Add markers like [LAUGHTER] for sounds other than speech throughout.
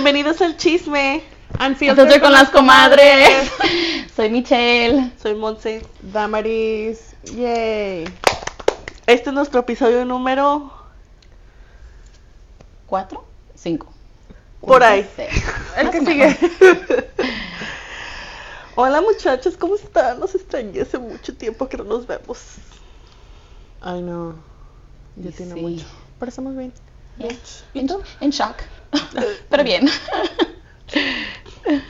Bienvenidos al chisme. Unfiltered con las comadres. [LAUGHS] Soy Michelle. Soy Monse. Damaris. Yay. Este es nuestro episodio número ¿Cuatro? Cinco. por ahí. El que [LAUGHS] sigue. [LAUGHS] Hola muchachos, ¿cómo están? Nos extrañé hace mucho tiempo que no nos vemos. Ay, no. Ya tiene Sí. mucho. Pero estamos bien. Yeah. En, en shock. [LAUGHS] Pero bien.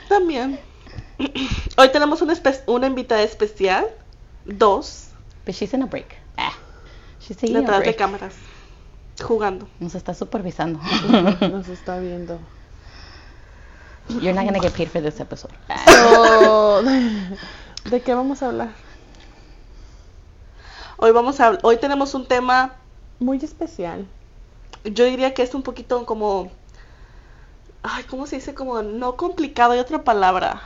También. Hoy tenemos una, espe- una invitada especial. Dos. But she's in a break. Ah. She's taking a Detrás de break. cámaras. Jugando. Nos está supervisando. [LAUGHS] Nos está viendo. You're not gonna get paid for this episode. Ah. So, [LAUGHS] ¿De qué vamos a hablar? Hoy vamos a hoy tenemos un tema, Muy especial. Yo diría que es un poquito como ay, ¿cómo se dice? Como no complicado, hay otra palabra.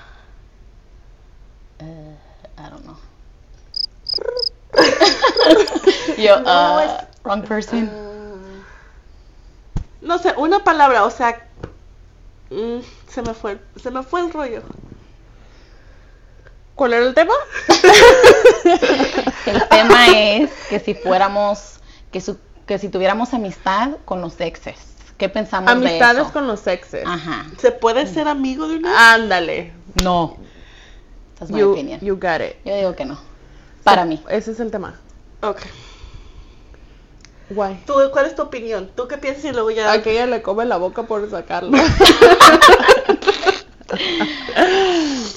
Uh, I don't know. [LAUGHS] Yo, No, uh, es- wrong person. No sé, una palabra, o sea, mm, se me fue, se me fue el rollo. ¿Cuál era el tema? [LAUGHS] El tema es que si fuéramos, que, su- que si tuviéramos amistad con los exes, ¿qué pensamos de Amistades eso? con los exes. Ajá. ¿Se puede ser amigo de una? Ándale. No. Esa es mi You, opinión. you got it. Yo digo que no. Para mí. Ese es el tema. Ok. Guay. ¿Tú, ¿Cuál es tu opinión? ¿Tú qué piensas y luego ya? Aquella le come la boca por sacarlo. [LAUGHS]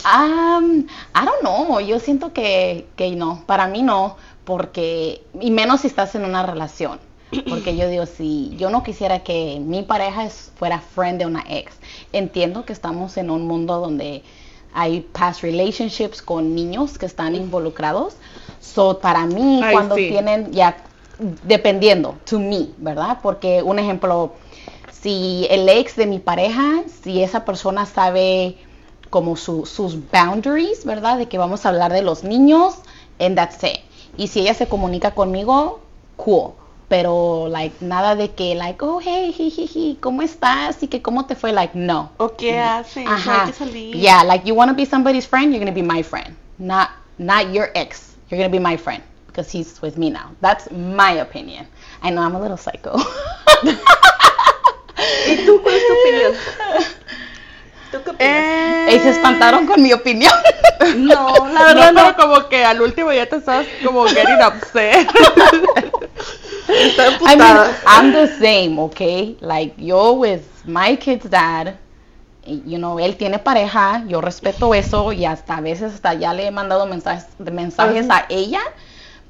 Um, I don't know. Yo siento que, que no. Para mí no. Porque, y menos si estás en una relación. Porque yo digo, si yo no quisiera que mi pareja fuera friend de una ex. Entiendo que estamos en un mundo donde hay past relationships con niños que están involucrados. So, para mí, Ay, cuando sí. tienen ya, dependiendo, to me, ¿verdad? Porque un ejemplo, si el ex de mi pareja, si esa persona sabe como su- sus boundaries, ¿verdad? De que vamos a hablar de los niños, and that's it. Y si ella se comunica conmigo, cool. Pero, like, nada de que, like, oh, hey, jijiji, ¿cómo estás? Y que, ¿cómo te fue? Like, no. ¿O qué haces? No Ajá. salir. Yeah, like, you want to be somebody's friend, you're going to be my friend. Not, not your ex. You're going to be my friend. Because he's with me now. That's my opinion. I know I'm a little psycho. [LAUGHS] ¿Y tú cuál es tu opinión? ¿Tú qué opinas? Eh, y se espantaron con mi opinión. No, la [LAUGHS] verdad verdad, no. pero como que al último ya te estabas como getting upset. [LAUGHS] Está I mean. I'm the same, okay? Like, yo with my kid's dad, you know, él tiene pareja, yo respeto eso y hasta a veces hasta ya le he mandado mensajes, mensajes a ella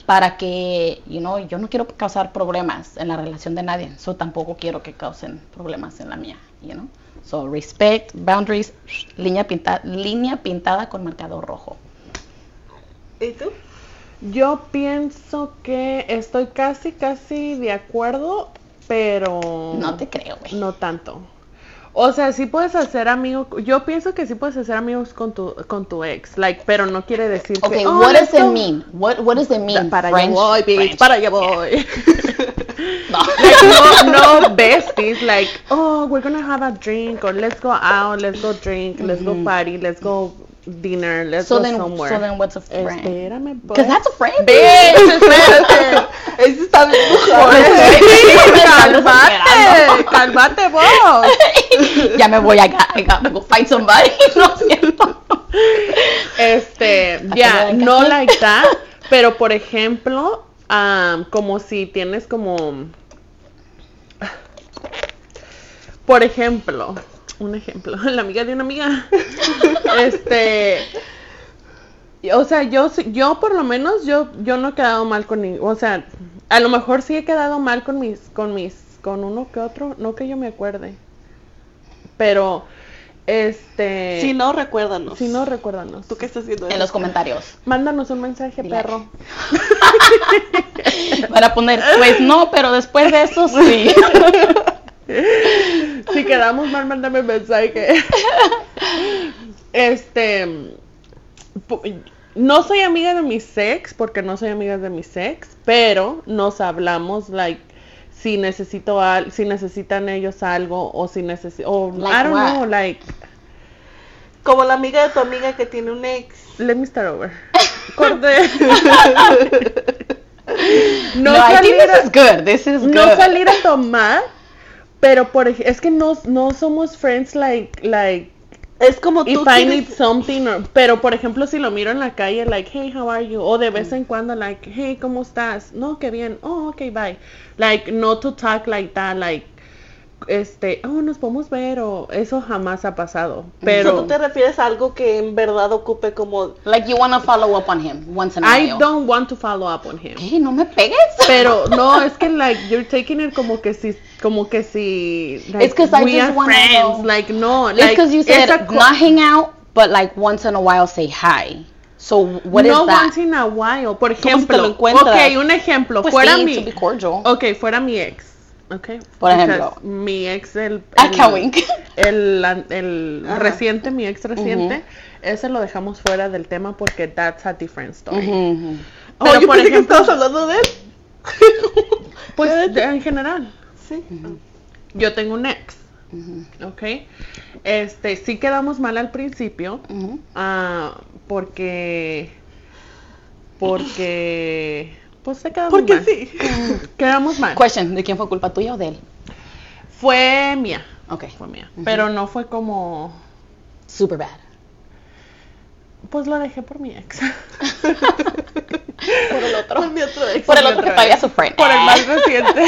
para que, you know, yo no quiero causar problemas en la relación de nadie, so tampoco quiero que causen problemas en la mía, you know? So, respect, boundaries, línea pintada, línea pintada con marcador rojo. ¿Y tú? Yo pienso que estoy casi, casi de acuerdo, pero... No te creo, güey. No tanto. O sea, sí puedes hacer amigos, yo pienso que sí puedes hacer amigos con tu, con tu ex, like, pero no quiere decir Okay, que... "Oh, what does it go". mean? What, what does it mean? Para allá voy, bitch, para allá voy. No. like, no, no besties, like, oh, we're gonna have a drink, or let's go out, let's go drink, let's go party, let's go dinner, let's So go then, somewhere. so then what's a friend? Espérame, pues. Because that's a friend. Bitch, [LAUGHS] espérate. Ese está bien [LAUGHS] [LAUGHS] Cálmate, cálmate vos. ya me voy a, I go find somebody. No es cierto. Este, ya, no like that, pero por ejemplo, am, como si tienes como, por ejemplo, un ejemplo, [LAUGHS] la amiga de una amiga, [LAUGHS] este, o sea, yo, sí- yo por lo menos, yo, yo no he quedado mal con, ni- o sea, a lo mejor sí he quedado mal con mis, con mis, con uno que otro, no que yo me acuerde, pero, este, Si no, recuérdanos. si no, recuérdanos. ¿Tú qué estás haciendo? En los comentarios. Mándanos un mensaje, Dile. perro. [LAUGHS] Para poner, pues no, pero después de eso sí. Si quedamos mal, mándame un mensaje. Este. No soy amiga de mi ex, porque no soy amiga de mi ex, pero nos hablamos, like. si necesito al, si necesitan ellos algo o si necesito o Like I don't what? know like Como la amiga de tu amiga que tiene un ex. let me start over [LAUGHS] corte No, salir a- this is good. This is no good. salir a tomar pero por es que no no somos friends like like Es como tú if I need something or- pero por ejemplo si lo miro en la calle like hey how are you o de vez en cuando like hey cómo estás no qué bien. Oh okay bye. Like no to talk like that like este oh nos podemos ver o eso jamás ha pasado So, pero tú te refieres a algo que en verdad ocupe como Like you want to follow up on him once in a I while. don't want to follow up on him Hey, no me pegues. pero [LAUGHS] no es que like you're taking it como que si como que si like, It's 'cause I we just are wanna friends know. like no It's like because you it's said not hang out, but like once in a while say hi. So what is no that? once in a while. Por ¿Cómo te ejemplo, lo encuentras? ok, un ejemplo, Pues fuera sí, mi, to be cordial. ok, fuera mi ex, ok. Por Because ejemplo. mi ex el, I el- el, reciente, mi ex reciente, ese lo dejamos fuera del tema porque that's a different story. Oh, Pero yo por pensé que estabas hablando de él. [LAUGHS] pues de- en general, sí. yo tengo un ex, ok. Este, sí quedamos mal al principio, ah, porque, porque, pues se quedamos Porque mal. sí. [LAUGHS] Quedamos mal. Question, ¿de quién fue culpa tuya o de él? Fue mía, Ok. fue mía. Pero no fue como, Super bad. pues lo dejé por mi ex. [LAUGHS] Por el otro. Por mi otro ex. Por el otro que todavía ex. sufre. por el más reciente.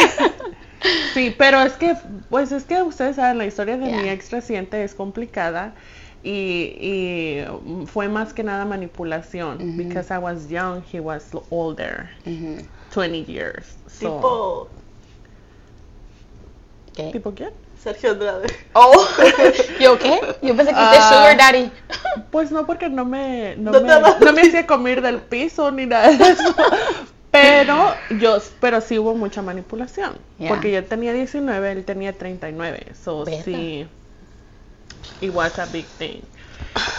[LAUGHS] sí, pero es que, pues es que ustedes saben, la historia de mi ex reciente es complicada. Y, y mm, fue más que nada manipulación. Because I was young, he was older. Ujú. 20 years. So, Tipo ¿Qué? ¿Tipo quién? Sergio Andrade. Oh, [LAUGHS] ¿yo qué? Yo pensé que usted Ah. sugar daddy. Pues no, porque no me, no, No me, no me hacía comer del piso ni nada de eso. [LAUGHS] Pero yo, pero sí hubo mucha manipulación. Yeah. Porque yo tenía 19, él tenía 39. So sí, it was a big thing.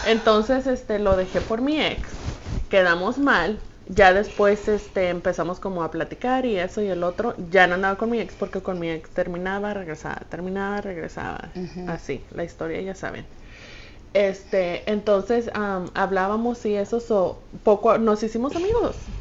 Entonces, este, lo dejé por mi ex. Quedamos mal. Ya después, este, empezamos como a platicar y eso y el otro. Ya no andaba con mi ex porque con mi ex terminaba, regresaba, terminaba, regresaba. Así, la historia ya saben. Este, entonces am, hablábamos y eso, so, poco, nos hicimos amigos.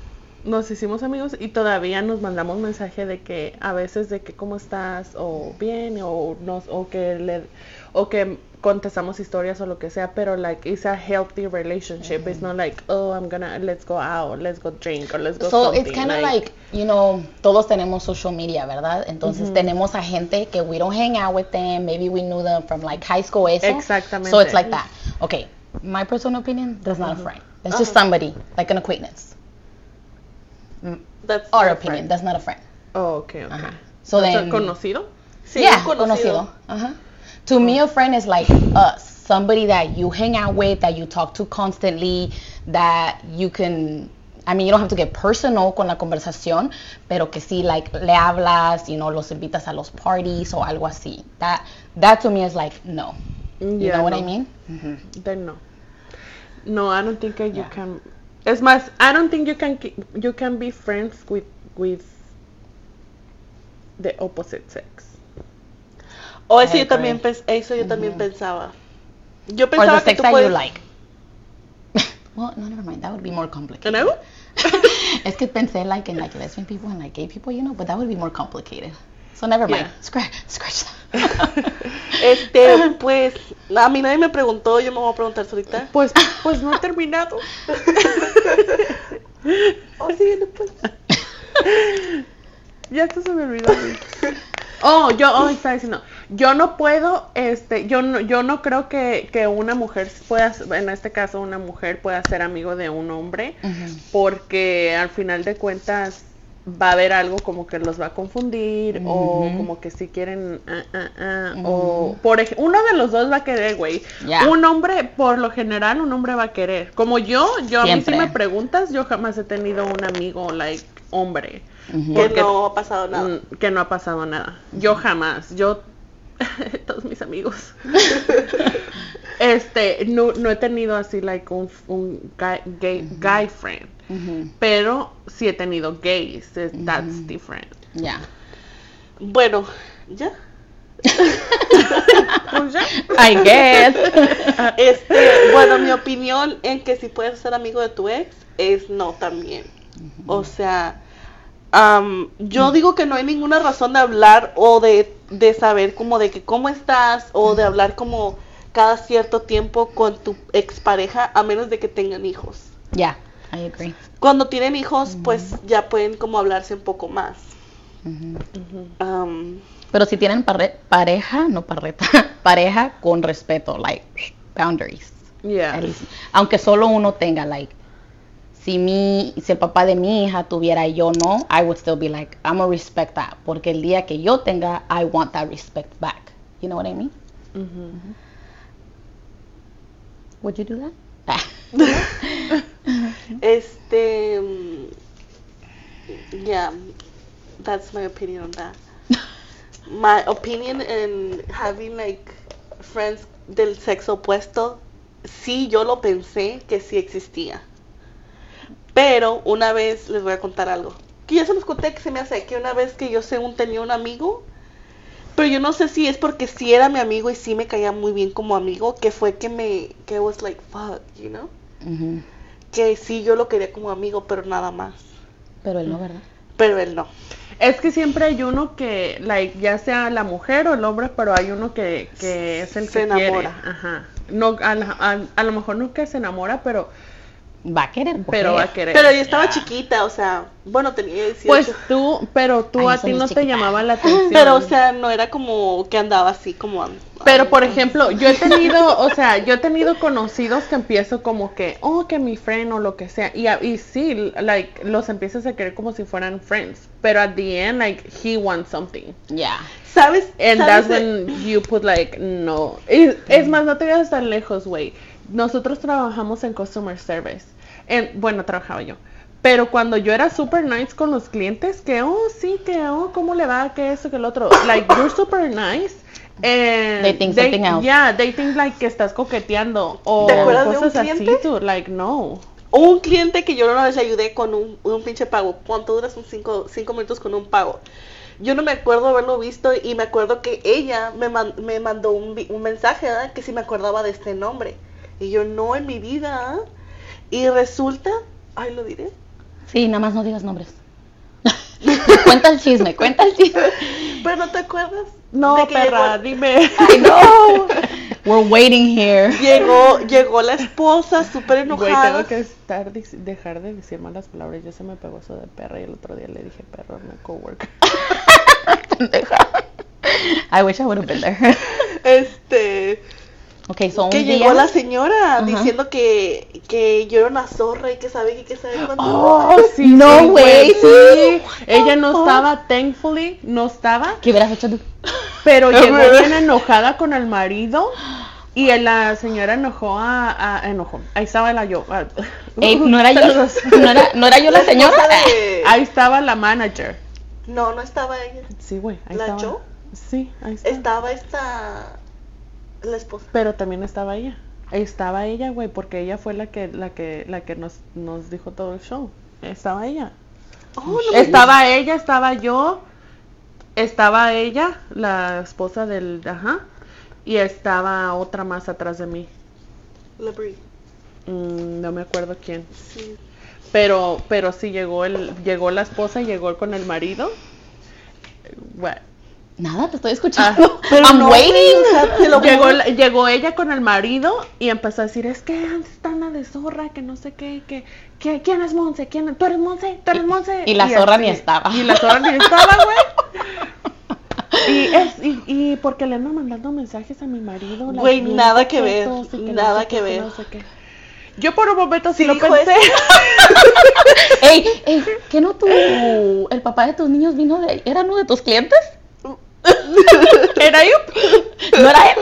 Nos hicimos amigos y todavía nos mandamos mensaje de que a veces de que cómo estás o bien o nos o que le o que contestamos historias o lo que sea, pero like it's a healthy relationship. It's not like oh I'm gonna let's go out, let's go drink or let's go So something. it's kind of like, you know, todos tenemos social media, ¿verdad? Entonces tenemos a gente que we don't hang out with them, maybe we knew them from like high school, eso. Exactamente. So it's like that. Okay, my personal opinion, that's not a friend. That's just somebody, like an acquaintance. Mm, That's Our opinion, friend. that's not a friend. oh, okay, okay. So then, conocido. Sí, yeah, conocido. Uh-huh. To me, a friend is like us, somebody that you hang out with, that you talk to constantly, that you can. I mean, you don't have to get personal con la conversación, pero que sí, like, le hablas, you know, los invitas a los parties o algo así. That, that to me is like, no. You know what I no. mean? Mhm. Then no. No, I don't think that you Yeah. can. Es más, I don't think you can you can be friends with with the opposite sex. O eso I yo también agree. eso yo también pensaba. Yo Or pensaba the que sex tú that puedes... you like. [LAUGHS] well, no, never mind. That would be more complicated. ¿No? [LAUGHS] es que pensé like in like lesbian people and like gay people, you know, but that would be more complicated. So never mind. Yeah. Scratch, scratch that. [LAUGHS] Este, pues, a mí nadie me preguntó, yo me voy a preguntar ahorita. Pues pues no he terminado. Oh, sí, viene, pues. ya esto se me olvidó. Oh, yo oh, estaba diciendo, yo no puedo, este, yo no, yo no creo que, que una mujer pueda, en este caso una mujer pueda ser amigo de un hombre, porque al final de cuentas va a haber algo como que los va a confundir o como que si quieren ah, ah, ah, o por uno de los dos va a querer güey. Un hombre por lo general un hombre va a querer. Como yo yo a mí si me preguntas yo jamás he tenido un amigo like hombre. Que Porque- no ha pasado nada. Mm, que no ha pasado nada. Yo jamás, yo, [LAUGHS] todos mis amigos, [LAUGHS] este, no, no he tenido así, like, un, un guy, gay, guy friend, pero sí he tenido gays, es- that's different. Yeah. Bueno, ¿ya? Pues [LAUGHS] ya. I guess. Este, bueno, mi opinión en que si puedes ser amigo de tu ex es no también. O sea, am, yo digo que no hay ninguna razón de hablar o de, de saber como de que cómo estás o de hablar como cada cierto tiempo con tu expareja a menos de que tengan hijos. Yeah, I agree. Cuando tienen hijos, pues ya pueden como hablarse un poco más. Am, Pero si tienen parre- pareja, no parreta, [LAUGHS] pareja con respeto, like boundaries. Yeah. Least. Aunque solo uno tenga, like, si mi, si el papá de mi hija tuviera y yo no, I would still be like, I'm gonna respect that. Porque el día que yo tenga, I want that respect back. You know what I mean? Ujú. Would you do that? [LAUGHS] Este, mm, yeah, that's my opinion on that. [LAUGHS] My opinion in having like friends del sexo opuesto, sí, yo lo pensé que sí existía. Pero una vez les voy a contar algo. Que ya se los conté que se me hace que una vez que yo según tenía un amigo, pero yo no sé si es porque sí era mi amigo y sí me caía muy bien como amigo, que fue que me, que was like, fuck, you know? Que sí yo lo quería como amigo, pero nada más. Pero él no, ¿verdad? Pero él no. Es que siempre hay uno que, like, ya sea la mujer o el hombre, pero hay uno que, que es el Se que quiere. enamora. Ajá. No, a, la- a- a lo mejor no que se enamora, pero, Va a querer. pero va a querer. Pero yo estaba chiquita, o sea, bueno, tenía 18. Pues tú, pero tú Ay, a ti no te llamaba la [LAUGHS] atención. pero, o sea, no era como que andaba así como... Pero por ejemplo, yo he tenido, o sea, yo he tenido conocidos que empiezo como que, oh, que mi friend o lo que sea, y, y sí, like, los empiezas a querer como si fueran friends, pero at the end, like, he wants something, Yeah. ¿Sabes? and ¿Sabes that's when you put like, no, es, es más, no te vayas tan lejos, güey, nosotros trabajamos en customer service, en, bueno, trabajaba yo, pero cuando yo era super nice con los clientes, que, oh, sí, que, oh, ¿cómo le va? Que eso, que el otro, like, you're super nice, and They think something else. Yeah, they think like que estás coqueteando o ¿Te acuerdas de un cosas así, cliente? dude, like, no. Un cliente que yo una vez le ayudé con un, un pinche pago. ¿Cuánto duras un cinco, cinco minutos con un pago? Yo no me acuerdo haberlo visto y me acuerdo que ella me, man- me mandó un, un mensaje ¿verdad? que si me acordaba de este nombre. Y yo, no en mi vida. ¿Ah?". Y resulta, ay, lo diré. Sí, nada más no digas nombres. [LAUGHS] cuenta el chisme, cuenta el chisme. Pero no te acuerdas. No, perra, llegó- dime. I know. [LAUGHS] We're waiting here. Llegó, llegó la esposa súper Güey, enojada. tengo que estar, dejar de decir malas palabras. Yo se me pegó eso de perra y el otro día le dije perro a mi coworker. [LAUGHS] Pendeja. I wish I would have been there. Este, Okay, so un que día. llegó la señora diciendo que, que yo era una zorra y que sabe y que sabe [GASPS] cuánto. Oh, [LAUGHS] sí, no güey, sí. Ella no estaba, thankfully, no estaba, ¿Qué hubieras hecho tú? pero [LAUGHS] llegó bien enojada con el marido. Y la señora enojó a, a- enojó. Ahí estaba la yo. ah, [LAUGHS] Ey, no era yo, no era, no era yo la señora. de- Ahí estaba la manager. No, no estaba ella. Sí, güey, ahí ¿La estaba. Joe? Sí, ahí estaba. Estaba esta la esposa. Pero también estaba ella. Estaba ella, güey, porque ella fue la que la que la que nos nos dijo todo el show. Estaba ella. Oh, no me- Estaba ella, estaba yo, estaba ella, la esposa del, ajá, y estaba otra más atrás de mí. La Brie. Mm, no me acuerdo quién. Sí. Pero, pero sí llegó el, llegó la esposa, llegó con el marido. Nada, te estoy escuchando. Pero I'm no, waiting. o sea, te lo Llegó, la- llegó ella con el marido y empezó a decir, es que antes están la de zorra, que no sé qué, que, que ¿quién es Monse? ¿Quién? ¿Tú eres Monse? ¿Tú eres Monse? y la zorra ni estaba. Y la zorra ni estaba, güey. [LAUGHS] Y, es, y, y porque le andan mandando mensajes a mi marido. Güey, nada que ver, y no nada sé que qué, ver. no sé qué. Yo por un momento sí, Sí lo pensé. [LAUGHS] Ey, ey, ¿qué no tu, el papá de tus niños vino de, era uno de tus clientes? ¿Era yo? No era él.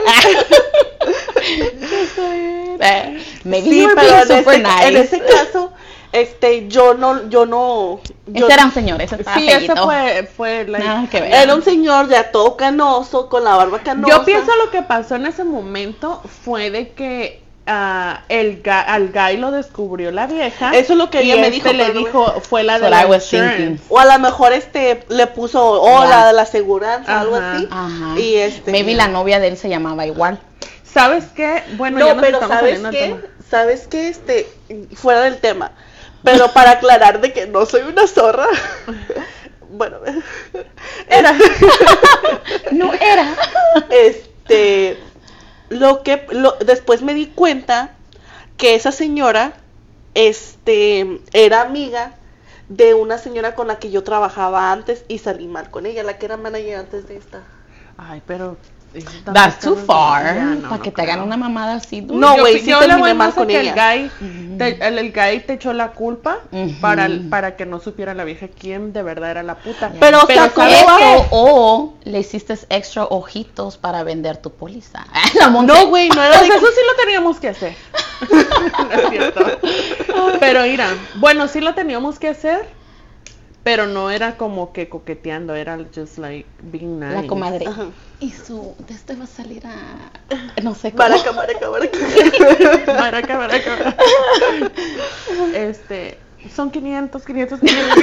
Eh, Maybe Sí, pero en super ese, nice. en ese caso, este, yo no, yo no. Yo, Ese era un señor, ese estaba Sí, ese fue, fue like, Nada que ver. era un señor ya todo canoso, con la barba canosa. Yo pienso lo que pasó en ese momento fue de que ah, el ga- al guy lo descubrió la vieja. Eso es lo que y ella me este dijo, le no dijo, fue la de la insurance. O a lo mejor este le puso hola Ya. de la aseguranza, algo así. Ajá. Y este. Maybe la novia de él se llamaba igual. ¿Sabes qué? Bueno, ya nos pero estamos ¿sabes qué? tema. ¿Sabes qué? Este, fuera del tema. Pero para aclarar de que no soy una zorra. [LAUGHS] Bueno, era. [LAUGHS] [LAUGHS] No era. Este, lo que, lo, después me di cuenta que esa señora, este, era amiga de una señora con la que yo trabajaba antes y salí mal con ella, la que era manager antes de esta. Ay, pero... That's too far. No, para no que te hagan una mamada así. dude. No, güey, sí terminé voy mal con que ella. El guy, te, el, el guy te echó la culpa para, para que no supiera la vieja quién de verdad era la puta. Pero, o sea, ¿cómo o le hiciste extra ojitos para vender tu póliza. [LAUGHS] La. No, güey, no era Pues de eso sí lo teníamos que hacer. [LAUGHS] no es cierto. [LAUGHS] Pero mira, bueno, sí lo teníamos que hacer, pero no era como que coqueteando, era just like being nice. La comadre. Ajá. Y su, de este va a salir a, no sé cómo. Maraca, maraca, maraca. Maraca, [LAUGHS] maraca. Este, son 500, 500, 500.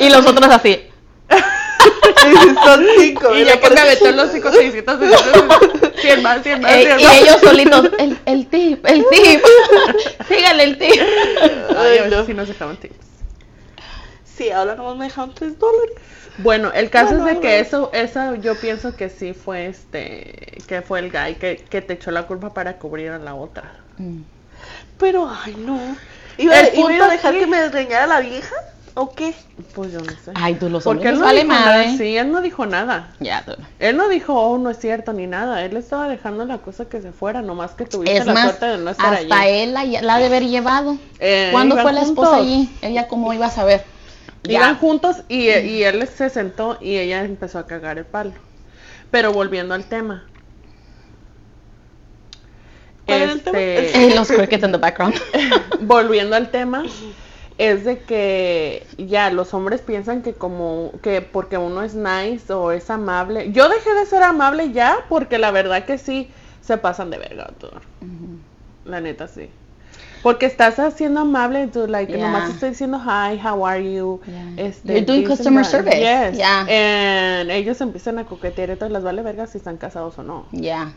Y los otros así. Son cinco. y ya que me aventó los 5, 600, 100 más, 100 más, Eh, 100 y más. ellos solitos, el, el tip, el tip. [LAUGHS] Sígale el tip. Ay, a veces no. sí nos dejaban tips. Sí, ahora nomás me dejaron tres dólares. Bueno, el caso Bueno, es de que eso, eso yo pienso que sí fue este, que fue el guy que, que te echó la culpa para cubrir a la otra. Pero, ay, no. ¿Iba, iba a dejar aquí- que me desgreñara la vieja? ¿O qué? Pues yo no sé. Ay, tú los Porque hombres él no vale dijo nada, sí, él no dijo nada. Ya, tú. Él no dijo, oh, no es cierto, ni nada. Él estaba dejando la cosa que se fuera, nomás que tuviste Es la más, suerte de no estar hasta allí. él la, la ha de haber llevado. Eh, ¿Cuándo fue la esposa juntos. allí? Ella cómo iba a saber. Iban juntos y, y él se sentó y ella empezó a cagar el palo. Pero volviendo al tema. Este, [LAUGHS] los crickets in the background. [LAUGHS] volviendo al tema, [LAUGHS] es de que ya los hombres piensan que como que porque uno es nice o es amable. Yo dejé de ser amable ya porque la verdad que sí se pasan de verga todo. La neta sí. Porque estás haciendo amable, tú, like, Yeah. nomás estoy diciendo hi, how are you? Yeah. Este, You're doing and customer service. Yes. Yeah. And ellos empiezan a coquetear, entonces les vale verga si están casados o no. Ya.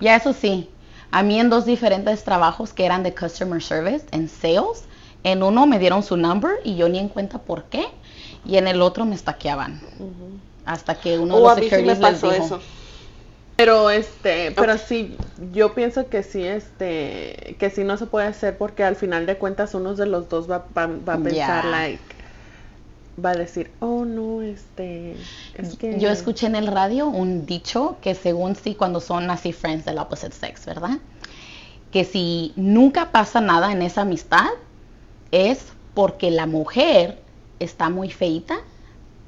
Ya, eso sí. A mí en dos diferentes trabajos que eran de customer service, en sales, en uno me dieron su number y yo ni en cuenta por qué, y en el otro me estaqueaban. Hasta que uno de O los mí sí me securities les dijo. eso. Pero este, pero sí, yo pienso que sí, este, que sí no se puede hacer porque al final de cuentas uno de los dos va, va, va a pensar like, va a decir, oh no, este, es que Yo escuché en el radio un dicho que según sí cuando son así friends del opposite sex, ¿verdad? Que si nunca pasa nada en esa amistad es porque la mujer está muy feita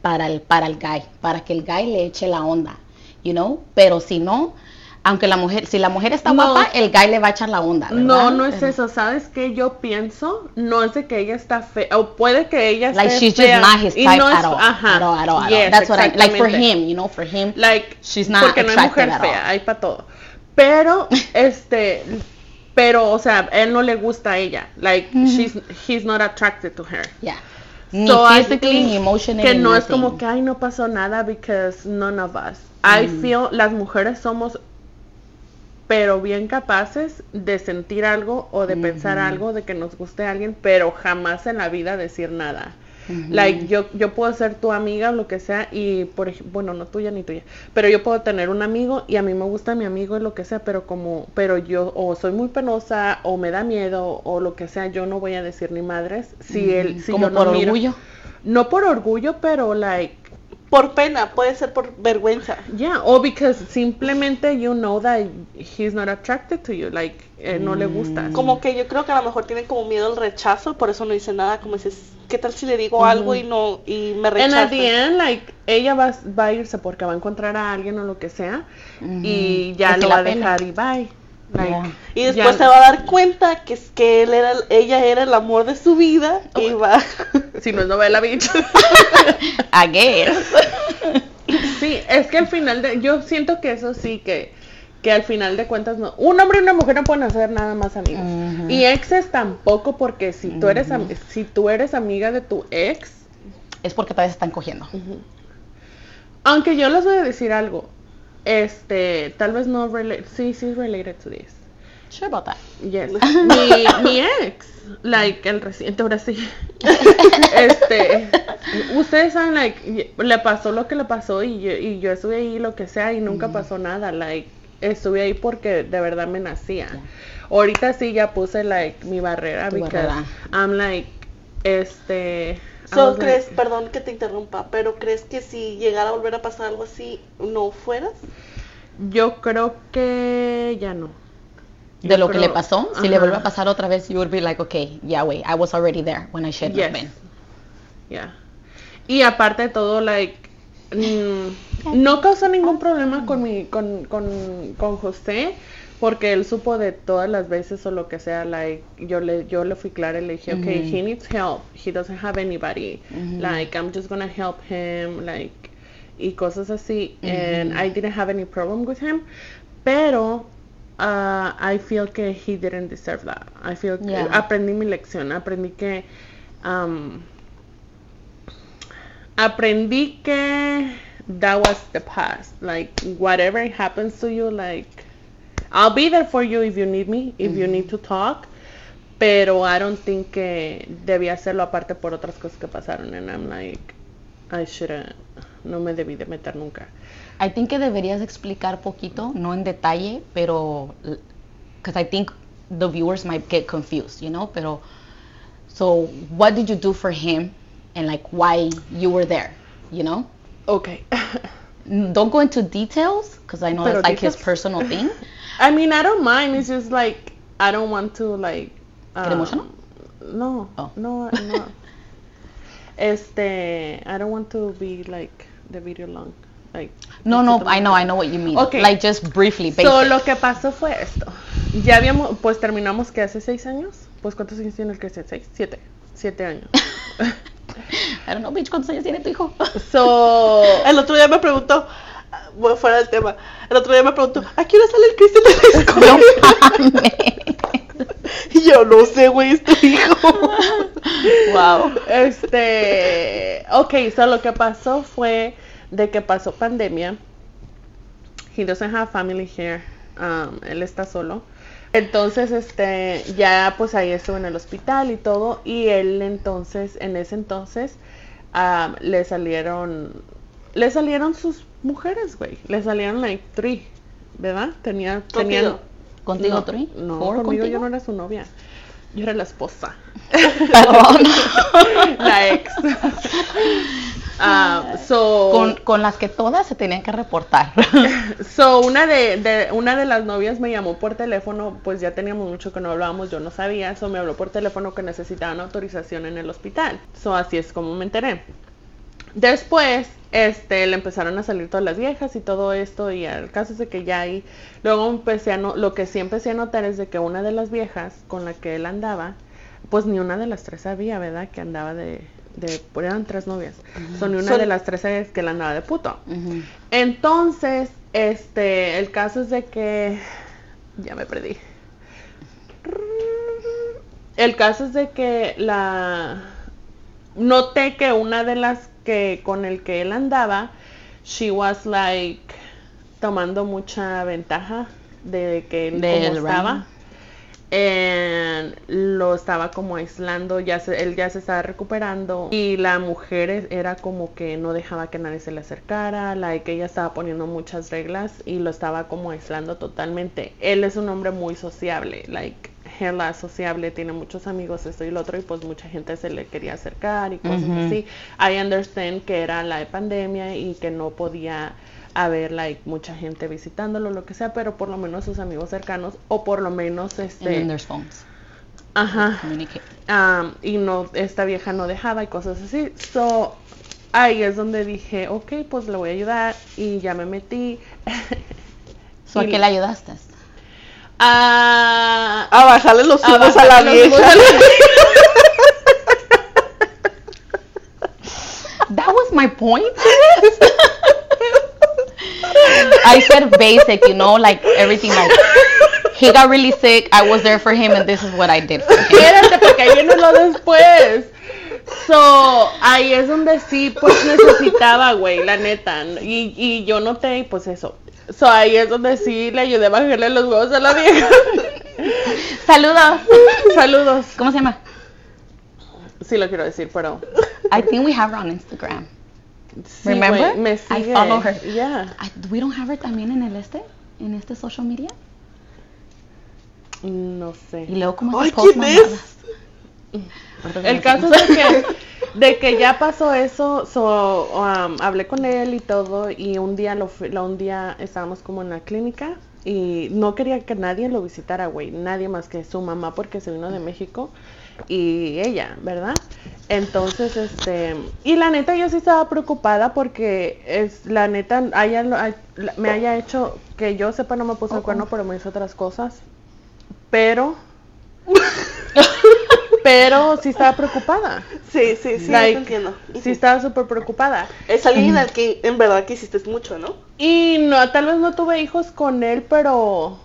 para el para el guy, para que el guy le eche la onda, you know? Pero si no, aunque la mujer si la mujer está No. guapa, el guy le va a echar la onda, ¿verdad? No, no es eso, ¿sabes qué? Yo pienso, no es de que ella está fea, o puede que ella Like esté she's fea, just not his type no es- at all. Ajá, At all, at all, yes, That's what I like for him, you know, for him. Like, She's not porque no hay mujer fea, hay para todo. Pero, este, [LAUGHS] pero, o sea, él no le gusta a ella. Like, she's, he's not attracted to her. Yeah. Ni So physically, think ni emotionally. Que no es como que, ay, no pasó nada because none of us. I Mm. feel, las mujeres somos, pero bien capaces de sentir algo o de pensar algo, de que nos guste a alguien, pero jamás en la vida decir nada. Like, yo, yo puedo ser tu amiga o lo que sea y, por ejemplo, bueno, no tuya ni tuya, pero yo puedo tener un amigo y a mí me gusta mi amigo y lo que sea, pero como, pero yo o soy muy penosa o me da miedo o lo que sea, yo no voy a decir ni madres si él, si como yo no por miro- orgullo. no por orgullo, pero like, Por pena, puede ser por vergüenza. yeah, o because simplemente you know that he's not attracted to you, like, eh, no le gustas. Como que yo creo que a lo mejor tienen como miedo al rechazo, por eso no dice nada, como dices, ¿qué tal si le digo algo y no y me rechaza? at the end, like, ella va, va a irse porque va a encontrar a alguien o lo que sea y ya lo va a dejar y bye. Like, Yeah. Y después ya- se va a dar cuenta que, es- que él era, ella era el amor de su vida y va. [LAUGHS] Si no es novela. [LAUGHS] I guess. sí, es que al final de, yo siento que eso sí que que al final de cuentas no, un hombre y una mujer no pueden hacer nada más amigos. Y exes tampoco porque si tú eres si tú eres amiga de tu ex, Es porque todavía se están cogiendo. aunque yo les voy a decir algo, este, tal vez no relate, sí, sí es related to this. Sure about that. Yes. [LAUGHS] mi, mi ex, like el reciente, ahora sí. [LAUGHS] este, ustedes saben, like, le pasó lo que le pasó y yo, y yo estuve ahí lo que sea y nunca pasó nada, like, estuve ahí porque de verdad me nacía. Ahorita sí ya puse, like, mi barrera, Tu because barrera. I'm like, este. I So, like- ¿crees, perdón que te interrumpa, pero crees que si llegara a volver a pasar algo así, no fueras? yo creo que ya no. De Yo lo que le pasó, si le vuelve a pasar otra vez, you would be like, okay, yeah, wait, I was already there when I should have Yes. been. Yeah. Y aparte de todo, like, mm, [LAUGHS] no causó ningún problema con mi, con, con, con José, porque él supo de todas las veces o lo que sea, like, yo le, yo le fui clara y le dije, okay, he needs help, he doesn't have anybody, like, I'm just gonna help him, like, y cosas así, and I didn't have any problem with him, pero uh, I feel que he didn't deserve that, I feel que Yeah. aprendí mi lección, aprendí que, um, aprendí que that was the past. Like whatever happens to you, like I'll be there for you if you need me, if you need to talk. Pero I don't think que debía hacerlo aparte por otras cosas que pasaron. And I'm like, I shouldn't. No me debí de meter nunca. I think que deberías explicar poquito, no en detalle, pero because I think the viewers might get confused, you know, pero so what did you do for him and like why you were there, you know? Okay. [LAUGHS] Mm, Don't go into details because I know Pero that's like his personal thing. [LAUGHS] I mean, I don't mind. It's just like I don't want to like. ¿Get emotional? No, Oh. no, no. [LAUGHS] este, I don't want to be like the video long. Like. No, no, I know, I know what you mean. Okay. Like just briefly, basic. So, lo que pasó fue esto. Ya habíamos, pues terminamos que hace seis años. Pues cuántos años tiene el que seis, siete, siete años. [LAUGHS] I don't know, bitch, ¿cuántos años tiene tu hijo? So, [LAUGHS] El otro día me preguntó, bueno, fuera del tema, el otro día me preguntó, ¿a qué hora sale el Cristian de la escuela? No [LAUGHS] mames. y yo, no sé, güey, es tu hijo. wow. este, ok, so lo que pasó fue de que pasó pandemia. He doesn't have family here. Um, él está solo. Entonces, este, ya pues ahí estuvo en el hospital y todo. Y él entonces, en ese entonces, um, le salieron, le salieron sus mujeres, güey. Le salieron like three, ¿verdad? Tenía, tenían, Contigo. ¿Contigo, no, Tori? No, ¿Four conmigo yo contigo? no era su novia. Yo era la esposa. [LAUGHS] Perdón. [LAUGHS] la ex. [LAUGHS] Ah, so, con, con las que todas se tenían que reportar. so una de, de- una de las novias me llamó por teléfono, pues ya teníamos mucho que no hablábamos, yo no sabía, so me habló por teléfono que necesitaban autorización en el hospital. So así es como me enteré. Después, este, le empezaron a salir todas las viejas y todo esto y el caso es de que ya ahí, luego empecé a no, lo que sí empecé a notar es de que una de las viejas con la que él andaba, pues ni una de las tres sabía, ¿verdad? Que andaba de, de pues eran tres novias, so, ni una Son- de las tres sabía que él andaba de puto. Entonces, este, el caso es de que ya me perdí. El caso es de que la noté que una de las que con el que él andaba, she was like tomando mucha ventaja de que él como estaba. And lo estaba como aislando, ya se, él ya se estaba recuperando y la mujer es- era como que no dejaba que nadie se le acercara, like ella estaba poniendo muchas reglas y lo estaba como aislando totalmente. Él es un hombre muy sociable, like hella sociable, tiene muchos amigos, esto y lo otro y pues mucha gente se le quería acercar y cosas así. I understand que era la pandemia y que no podía haber like mucha gente visitándolo, lo que sea, pero por lo menos sus amigos cercanos o por lo menos And este there's phones. ajá am, y no esta vieja no dejaba y cosas así so ahí es donde dije ok pues le voy a ayudar y ya me metí So, ¿A qué le ayudaste? A A bajarle los humos a la vieja. humos a la- That was my point. [LAUGHS] I said basic, you know, like everything like he got really sick, I was there for him and this is what I did for him. Espérate, porque ahí viene lo después. So, ahí es donde sí, pues necesitaba, güey, la neta. Y, y yo noté, y pues eso. So, ahí es donde sí le ayudé a bajarle los huevos a la vieja. [LAUGHS] Saludos. Saludos. ¿Cómo se llama? Sí lo quiero decir, pero... I think we have her on Instagram. sí, Remember? me I follow her. Yeah. I- we don't have her también en el este, en este social media. No sé. Y luego como Ay, ¿quién. El caso es que, [LAUGHS] de que ya pasó eso, so, um, hablé con él y todo, y un día, lo, lo- un día estábamos como en la clínica y no quería que nadie lo visitara, güey, nadie más que su mamá porque se vino de México y ella, ¿verdad? Entonces, este, y la neta yo sí estaba preocupada porque es, la neta, haya, me haya hecho, que yo sepa no me puso el cuerno, pero me hizo otras cosas, pero... [LAUGHS] Pero sí estaba preocupada. Sí, sí, sí, Like, entiendo. Sí estaba súper preocupada. Es alguien al que en verdad quisiste mucho, ¿no? Y no, tal vez no tuve hijos con él, pero,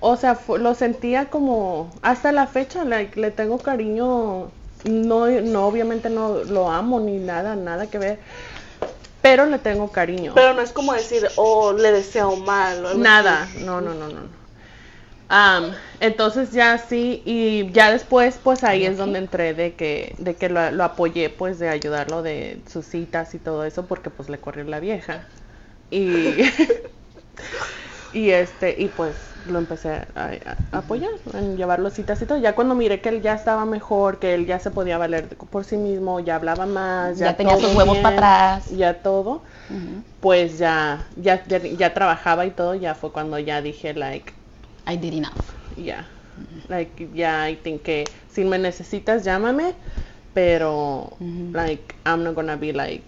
o sea, lo sentía como, hasta la fecha, like, le tengo cariño, no, no, obviamente no lo amo ni nada, nada que ver, pero le tengo cariño. Pero no es como decir, oh, le deseo mal. o algo Nada, así. no, no, no, no. Am, entonces ya sí, y ya después, pues ahí es donde entré de que, de que lo, lo apoyé, pues de ayudarlo de sus citas y todo eso, porque pues le corrió la vieja. Y, [LAUGHS] [LAUGHS] y este, y pues lo empecé a, apoyar, en llevarlo citas y todo. Ya cuando miré que él ya estaba mejor, que él ya se podía valer por sí mismo, ya hablaba más, ya, Ya tenía sus huevos para atrás. Ya todo pues ya, ya, ya, ya trabajaba y todo, ya fue cuando ya dije, like, I did enough. ya, like, ya, I think que si me necesitas, llámame, pero, like, I'm not gonna be like,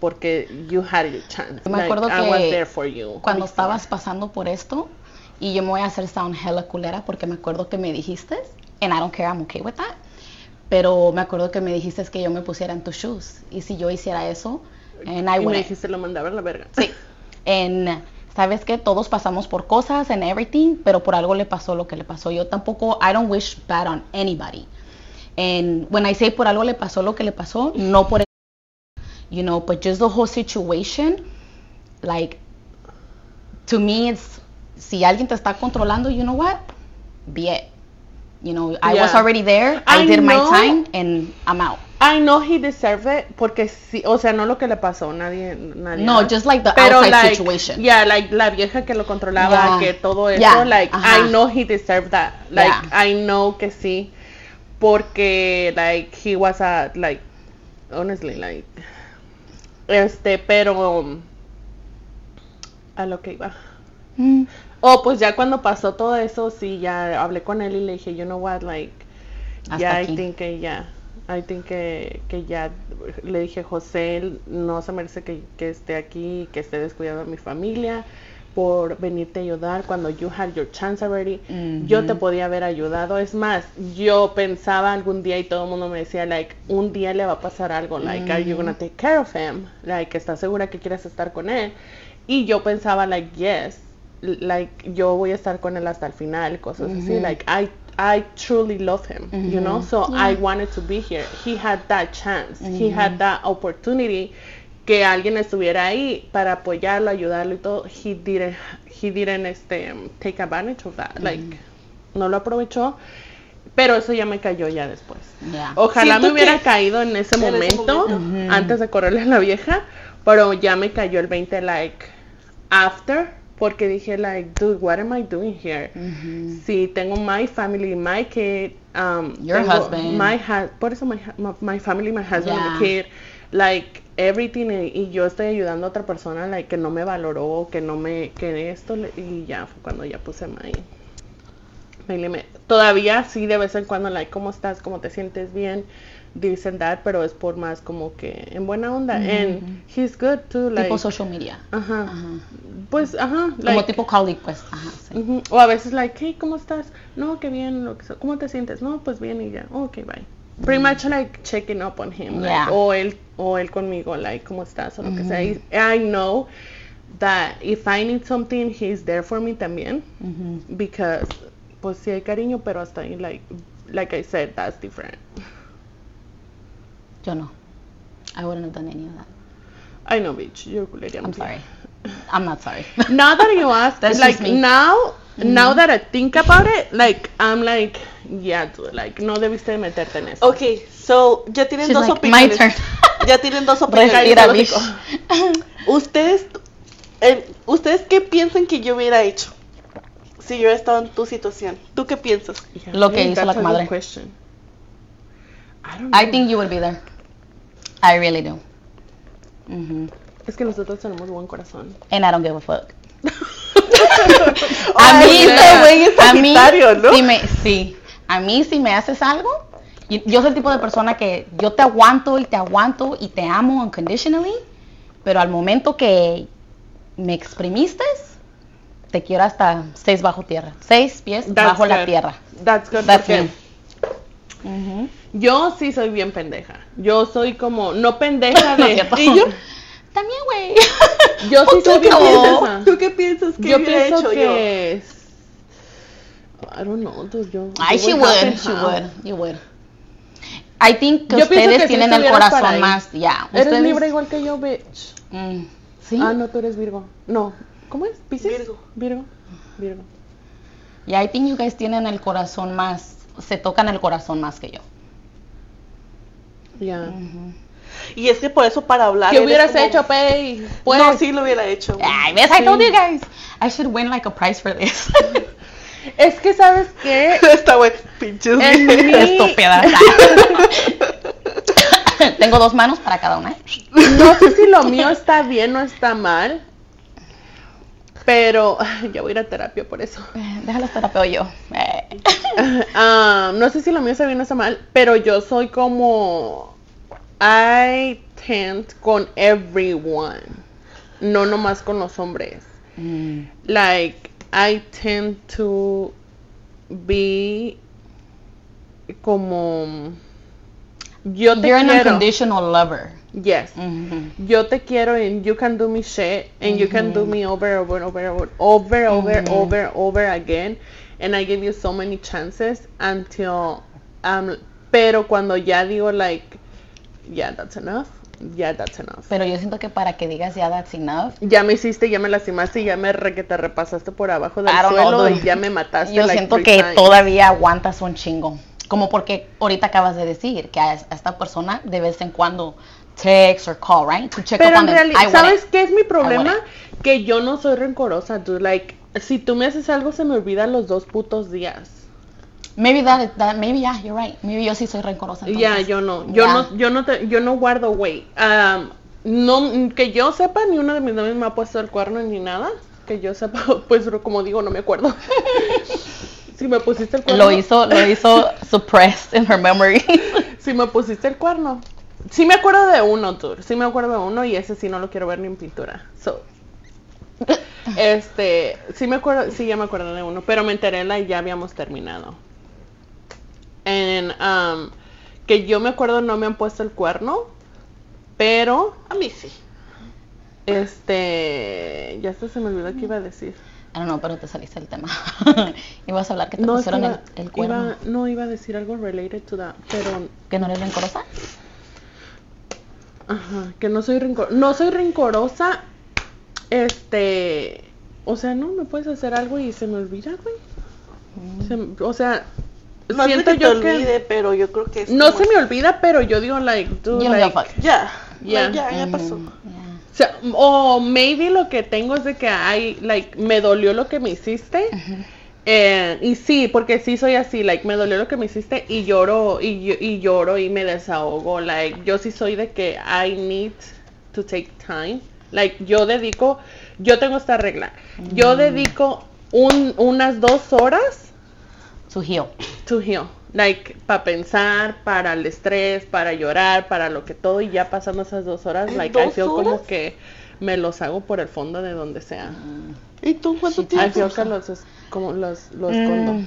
porque you had your chance. Me like, acuerdo I was que there for you. Cuando estabas pasando por esto, y yo me voy a hacer sound hella culera porque me acuerdo que me dijiste, and I don't care, I'm okay with that, pero me acuerdo que me dijiste que yo me pusiera en tus shoes, y si yo hiciera eso, and I y me dijiste lo mandaba a la verga. Sí. [LAUGHS] En, sabes que todos pasamos por cosas and everything, pero por algo le pasó lo que le pasó. Yo tampoco, I don't wish bad on anybody. And when I say por algo le pasó lo que le pasó, no por you know, but just the whole situation, like, to me it's, si alguien te está controlando, you know what, be it. You know, I was already there, I, I did my time, and I'm out. I know he deserved it, porque sí, o sea, no lo que le pasó, nadie, nadie. No, just like the Pero outside like, situation. yeah, like la vieja que lo controlaba, Yeah. que todo eso, Yeah, like ajá. I know he deserved that. Like Yeah. I know que sí, porque like he was a like honestly like este, pero a lo que iba. Mm. Oh, pues ya cuando pasó todo eso, sí, ya hablé con él y le dije, you know what, like, Hasta ya, I think ya, I think que, que ya, le dije, José, no se merece que, que esté aquí, que esté descuidado de mi familia por venirte a ayudar cuando you had your chance already. Yo te podía haber ayudado. Es más, yo pensaba algún día y todo el mundo me decía, like, un día le va a pasar algo, like, are you gonna take care of him? Like, ¿estás segura que quieres estar con él? Y yo pensaba, like, yes, like, yo voy a estar con él hasta el final, cosas así, like, I, I truly love him, you know, Ujú. so Yeah. I wanted to be here. He had that chance, he had that opportunity que alguien estuviera ahí para apoyarlo, ayudarlo y todo. He didn't, he didn't, este, take advantage of that, like, no lo aprovechó. Pero eso ya me cayó ya después. Yeah. Ojalá Siento me hubiera caído en ese en ese momento, momento. Antes de correrle a la vieja, pero ya me cayó el 20 like after, porque dije like, dude, what am I doing here? Ujú. Si tengo my family, my kid, um, Your husband. my por eso my, my, family, my husband, Yeah. my kid, like everything, y, y yo estoy ayudando a otra persona, like que no me valoró, que no me, que esto, y ya fue cuando ya puse my. Todavía sí de vez en cuando, like, ¿cómo estás? ¿Cómo te sientes bien? This and that, pero es por más como que en buena onda. And he's good too, like, tipo social media. ajá, Ajá. pues, ajá, Como like, tipo colleague, pues. Ajá, sí. Ujú, O a veces, like, hey, ¿cómo estás? No, qué bien, lo que sea. ¿cómo te sientes? No, pues bien y ya. Ok, bye. Pretty much, like, checking up on him. like, Yeah. o él, o él conmigo, like, ¿cómo estás? O lo que sea. Y I know that if I need something, he's there for me también. Ujú. Because, pues sí hay cariño, pero hasta ahí, like, like I said, that's different. Yo no. I wouldn't have done any of that. I know, bitch, you're culería. I'm sorry. I'm not sorry. [LAUGHS] Now that you ask, That's like, just me. now, now that I think about it, like, I'm like, yeah, dude, like, no debiste de meterte en eso. Ok, so ya tienen She's dos like, my opiniones. turn. [LAUGHS] Ya tienen dos opiniones. Ustedes, eh, ¿Ustedes qué piensan que yo hubiera hecho si yo hubiera estado en tu situación? ¿Tú qué piensas? Yeah, Lo que hizo la comadre. I don't know. I think you would be there. I really do. Mhm. Es que nosotros tenemos buen corazón. And I don't give a fuck. [LAUGHS] A mí, este güey es a mí, ¿no? si me, sí, a mí si me haces algo, yo soy el tipo de persona que yo te aguanto y te aguanto y te amo unconditionally, pero al momento que me exprimiste, te quiero hasta seis bajo tierra, seis pies That's bajo la tierra. That's good That's porque me. Ujú. yo sí soy bien pendeja. Yo soy como, no pendeja [LAUGHS] No de... cierto. ¿Y yo? También, güey. Yo sí [LAUGHS] soy bien No. pendeja. ¿Tú qué piensas que Yo hubiera pienso hecho que... es- I don't know, dude, yo... Ay, yo she would she would, you would. I think que Yo ustedes que tienen el corazón más, ya. Eres ustedes- libre igual que yo, bitch. Mm, sí. Ah, no, tú eres Virgo. No, ¿cómo es? ¿Piscis? Virgo. Virgo. Virgo. Y I think you guys tienen el corazón más, se tocan el corazón más que yo. Ya. Y es que por eso para hablar. ¿Qué hubieras como- hecho, Pei? Pues, No, sí lo hubiera hecho. Ay, ves, I told you guys. I should win like a prize for this. [LAUGHS] Es que, ¿sabes qué? [LAUGHS] Está bueno, pinches. En mi- Estúpida. [LAUGHS] Tengo dos manos para cada una. No sé si lo mío está bien o está mal. Pero [LAUGHS] ya voy a ir a terapia por eso. Eh, Déjalo terapeo yo. [LAUGHS] Ah, no sé si lo mío está bien o está mal, pero yo soy como I tend con everyone, no nomás con los hombres. Mm, Like I tend to be como yo te You're an quiero. unconditional lover. Yes. Mhm. Yo te quiero and you can do me shit and you can do Mhm. me over over over over over over Mhm. over over again and I give you so many chances until um pero cuando ya digo like yeah that's enough yeah that's enough Pero yo siento que para que digas ya that's enough, ya me hiciste ya me lastimaste ya me re que te repasaste por abajo del don't know, suelo y ya me mataste yo like siento que times. todavía aguantas un chingo. Como porque ahorita acabas de decir que a esta persona de vez en cuando text or call, right? To check Pero up en on realidad, ¿sabes qué es mi problema? Que yo no soy rencorosa, dude. Like, si tú me haces algo, se me olvidan los dos putos días. Maybe that, that maybe yeah, you're right. Maybe yo sí soy rencorosa. Ya, entonces. yo no. Yo no, yo no, te- yo no guardo weight. Um, no, que yo sepa, ni uno de mis novios me ha puesto el cuerno ni nada. Que yo sepa, [LAUGHS] pues como digo, no me acuerdo. [LAUGHS] si me pusiste el cuerno. Lo hizo, lo hizo [LAUGHS] suppressed in her memory. Si me pusiste el cuerno. Sí me acuerdo de uno, Tour. Sí me acuerdo de uno y ese sí no lo quiero ver ni en pintura. So, [LAUGHS] este, sí me acuerdo, sí ya me acuerdo de uno, pero me enteré la y ya habíamos terminado. En, um, que yo me acuerdo no me han puesto el cuerno, pero, A mí sí. este, ya se me olvidó qué iba a decir. Don't know, pero te saliste del tema. [LAUGHS] Ibas a hablar que te No, pusieron iba, el, el cuerno. iba- no iba a decir algo related to that, pero ¿Que no eres rencorosa? Ajá, que no soy rencor no soy rencorosa. Este, o sea, no me puedes hacer algo y se me olvida, güey. Se m- o sea, No es siento que te yo olvide, que pero yo creo que es no se me olvida, pero yo digo like, dude. Ya, Ya. ya, ya pasó. Mm, yeah. o, sea, o maybe lo que tengo es de que hay like me dolió lo que me hiciste. Eh, y sí, porque sí soy así, like, me dolió lo que me hiciste y lloro, y, yo- y lloro y me desahogo, like, yo sí soy de que I need to take time, like, yo dedico, yo tengo esta regla, yo dedico un, unas dos horas To heal. to heal, like, para pensar, para el estrés, para llorar, para lo que todo, y ya pasando esas dos horas, ¿En like, I dos como que me los hago por el fondo de donde sea. ¿Y tú cuánto Sí, tiempo? feel que los, es- como los, los Mm. escondo.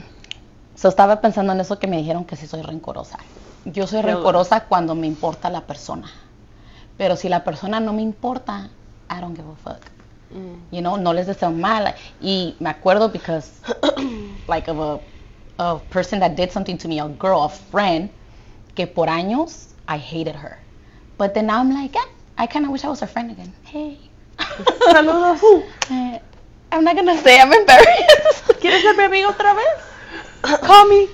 So, estaba pensando en eso que me dijeron que sí soy rencorosa. Yo soy Hello. rencorosa cuando me importa la persona. Pero si la persona no me importa, I don't give a fuck. You know, no les deseo mal. Y me acuerdo because, [COUGHS] like, of a, a person that did something to me, a girl, a friend, que por años I hated her. But then now I'm like, yeah, I kind of wish I was her friend again. Hey. [LAUGHS] Saludos. [LAUGHS] Eh, I'm not gonna say I'm embarrassed. [LAUGHS] ¿Quieres ser mi amigo otra vez? [COUGHS] Call me.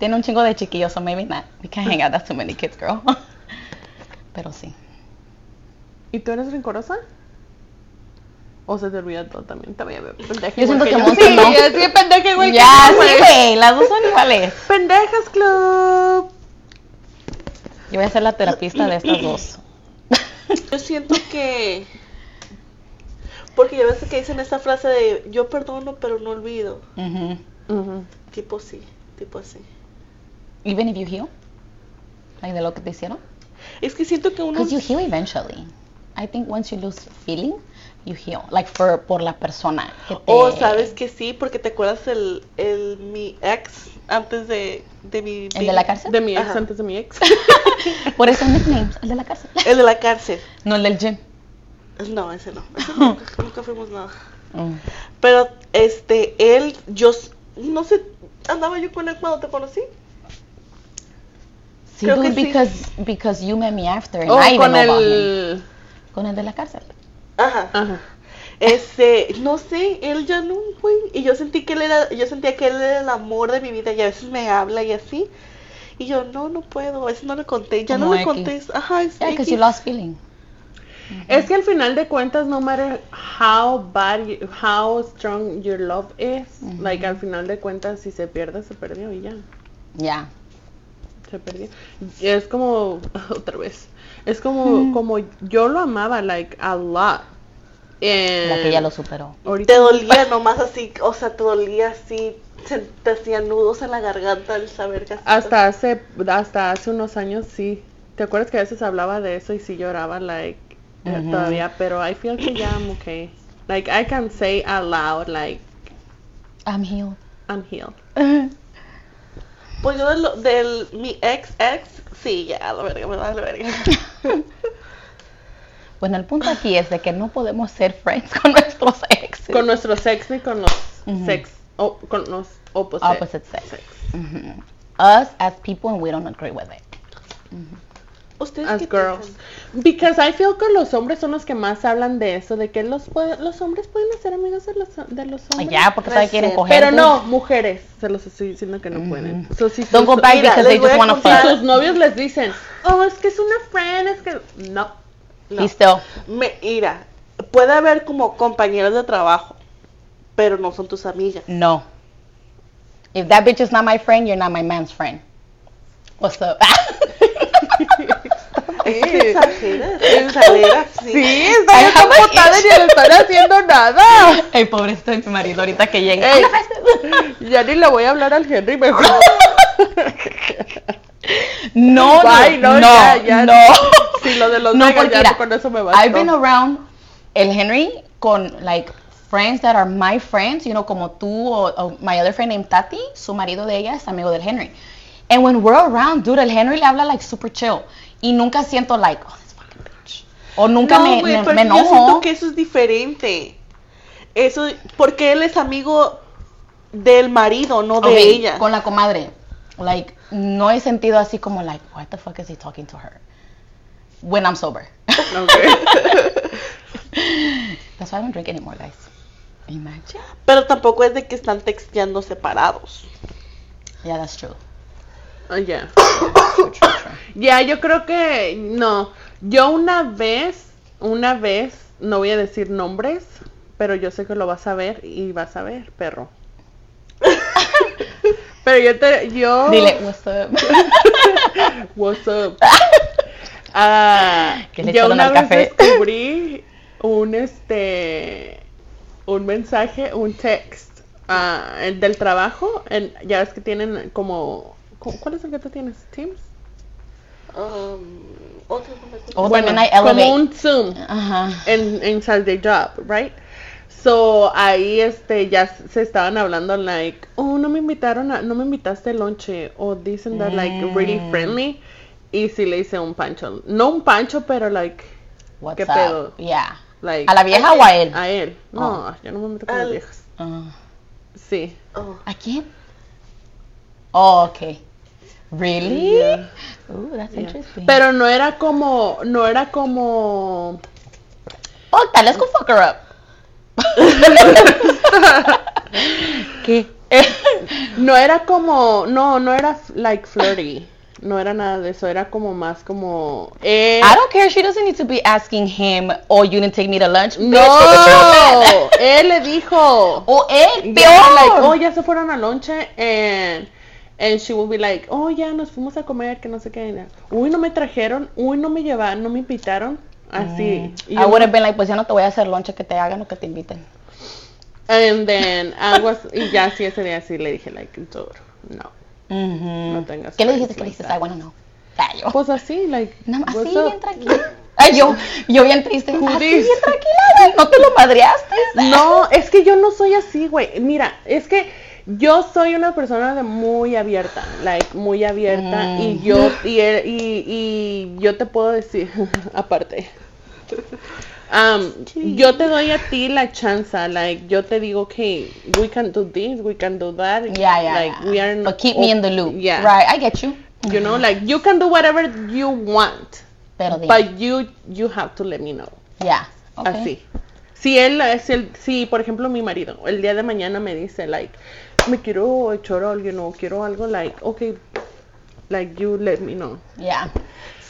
Tiene un chingo de chiquillos, so maybe not. We can't hang out. That's too many kids, girl. [LAUGHS] Pero sí. ¿Y tú eres rencorosa? ¿O se te olvida todo también? También pendeja. Yo siento que. Monse sí, no. Sí, pendeja igual Ya, sí, güey. Las dos son iguales. [LAUGHS] Pendejas Club. Yo voy a ser la terapista de estas dos. Yo siento que. Porque ya ves que dicen esa frase de yo perdono pero no olvido. Tipo sí, tipo así. Even if you heal, like de lo que te hicieron. Es que siento que uno. Because you heal eventually. I think once you lose feeling, you heal. Like for por la persona que te. Oh, sabes que sí, porque te acuerdas el, el mi ex antes de, de mi. ¿El de la cárcel? De mi ex Ajá. antes de mi ex. [LAUGHS] Por eso nicknames, el de la cárcel. El de la cárcel. No el del gym. No, ese no. Ese [LAUGHS] nunca, nunca fuimos nada. Mm. Pero este, él, yo no sé, andaba yo con él cuando te conocí. Sí, Creo dude, que sí. because you met me after and Oh, I con el... Con el de la cárcel. Ajá. Ajá. Este, no sé, él ya no, güey. Y yo sentí que él era, yo sentía que él era el amor de mi vida y a veces me habla y así. Y yo, no, no puedo, a veces no le conté, ya no Como le X. conté. Ajá, es Yeah, because X. you lost feeling. Es que al final de cuentas, no matter how bad, you- how strong your love is, like al final de cuentas, si se pierde, se perdió y ya. Yeah. Se perdió. Y es como, [LAUGHS] otra vez, es como, como yo lo amaba, like, a lot. La que ya And lo superó. ahorita- Te dolía nomás así, o sea, te dolía así, se te hacían nudos en la garganta al saber que Hasta hace, hasta hace unos años sí. ¿Te acuerdas que a veces hablaba de eso y sí lloraba, like, todavía? Pero I feel que ya I'm okay. Like, I can say out loud, like, I'm healed. I'm healed. [LAUGHS] Pues yo del, del mi ex ex, sí, ya, a la verga, me da la verga. [LAUGHS] Bueno, el punto aquí es de que no podemos ser friends con nuestros exes. Con nuestro sex ni con los Ujú. sex, o, con los opposite, Opposite sex. Mhm. Us as people and we don't agree with it. Ustedes As qué girls. piensan? Because I feel que los hombres son los que más hablan de eso, de que los, los hombres pueden ser amigos de los, de los hombres. Ya, porque sabe quieren Pero coger. Pero no, mujeres, se los estoy diciendo que no pueden. So, si Don't sus- go back Mira, because they just want to si fuck. sus novios les dicen, oh, es que es una friend, es que... No. No. Me, mira, puede haber como compañeros de trabajo, pero no son tus amigas. No. If that bitch is not my friend, you're not my man's friend. What's up? [LAUGHS] [LAUGHS] Que [LAUGHS] exageras, exageras, sí. Sí, está Ay, bien how much comportada y le están haciendo nada. [LAUGHS] Ey, pobrecito de mi marido ahorita que llegue. Ey, [LAUGHS] ya ni le voy a hablar al Henry mejor. No, Bye, no, no, no, ya, ya. no. Sí, lo de los no, porque ya mira, con eso me bastó. I've been around el Henry con like friends that are my friends, you know, como tú o, o my other friend named Tati, su marido de ella es amigo del Henry. And when we're around, dude, el Henry le habla like super chill y nunca siento like, oh, this fucking bitch. O nunca no, me, güey, me, pero me yo siento enojo. que eso es diferente. Eso, porque él es amigo del marido, no de Ok, ella. Con la comadre. Like, no he sentido así como like, what the fuck is he talking to her? When I'm sober. [LAUGHS] That's why I don't drink anymore, guys. Imagine. Pero tampoco es de que están texteando separados. Yeah, that's true. Ah, ya. True, true, true. Ya, yo creo que no. Yo una vez, una vez, no voy a decir nombres, pero yo sé que lo vas a ver y vas a ver, perro. [LAUGHS] pero yo te, yo. Dile, what's up? [LAUGHS] What's up? Ah, [LAUGHS] le yo una vez café. descubrí un este un mensaje, un text ah, el del trabajo, en- ya ves que tienen como ¿cu- ¿cuál es el que tú tienes? Teams. Um. Oh, hay como un Zoom Ajá. en inside the job, right? So ahí este ya se estaban hablando like, oh no me invitaron a, no me invitaste al lonche o dicen that like really Mm. friendly y sí le hice un pancho, no un pancho pero like What's ¿Qué up? pedo? Yeah. Like, ¿A la vieja o a él? A él. No, Oh. yo no me meto con las viejas. Ah. Sí. Oh. ¿A quién? Oh, okay. Really? Yeah. Ooh, that's Yeah. interesting. Pero no era como, no era como, Fuck that, let's go fuck her up. [LAUGHS] ¿Qué? [LAUGHS] no era como, no, no era like flirty. No era nada de eso, era como más como, eh, I don't care. She doesn't need to be asking him, oh, you didn't take me to lunch. Bitch, no, él le dijo, O él, peor. like, oh, ya se fueron a lonche and and she will be like, oh, ya nos fuimos a comer, que no sé qué. Uy, no me trajeron, uy, no me llevaron, no me invitaron. Así. Y I would have been like, pues ya no te voy a hacer lonche que te hagan o que te inviten. And then I was, y ya sí ese día sí le dije, like, dude, no. Ujú. No tengas ¿Qué le dijiste? ¿Qué le dijiste? that. I wanna know. Ah, yo. Pues así, like, what's así, up? bien tranquila. Ay, yo, yo bien triste. Así, bien tranquila. ¿No te lo madreaste? No, es que yo no soy así, güey. Mira, es que yo soy una persona de muy abierta, like muy abierta Mm. y yo y, y, y yo te puedo decir [LAUGHS] aparte. um, yo te doy a ti la chance, like yo te digo que we can do this, we can do that. Yeah, yeah. Like yeah. we are But keep me in the loop. Yeah. Right, I get you. You know, like you can do whatever you want, Pero but you you have to let me know. Yeah. Okay. Así. Si él es el, si por ejemplo mi marido el día de mañana me dice like, me quiero echar algo, you know, quiero algo like, okay, like you let me know. Yeah.